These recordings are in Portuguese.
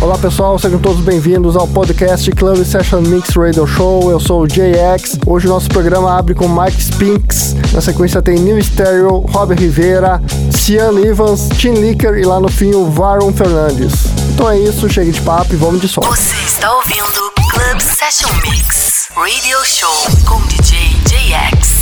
Olá pessoal, sejam todos bem-vindos ao podcast Club Session Mix Radio Show. Eu sou o JX. Hoje o nosso programa abre com Mike Spinks. Na sequência tem New Stereo, Rob Rivera, Cian Evans, Tim Licker e lá no fim o Varon Fernandes. Então é isso, chega de papo e vamos de som. Você está ouvindo Club Session Mix Radio Show com DJ JX.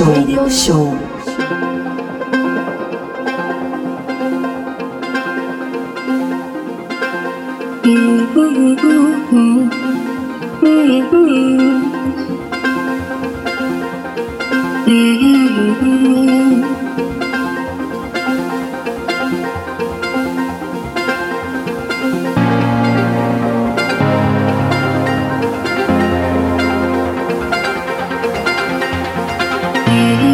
Radio Show. You.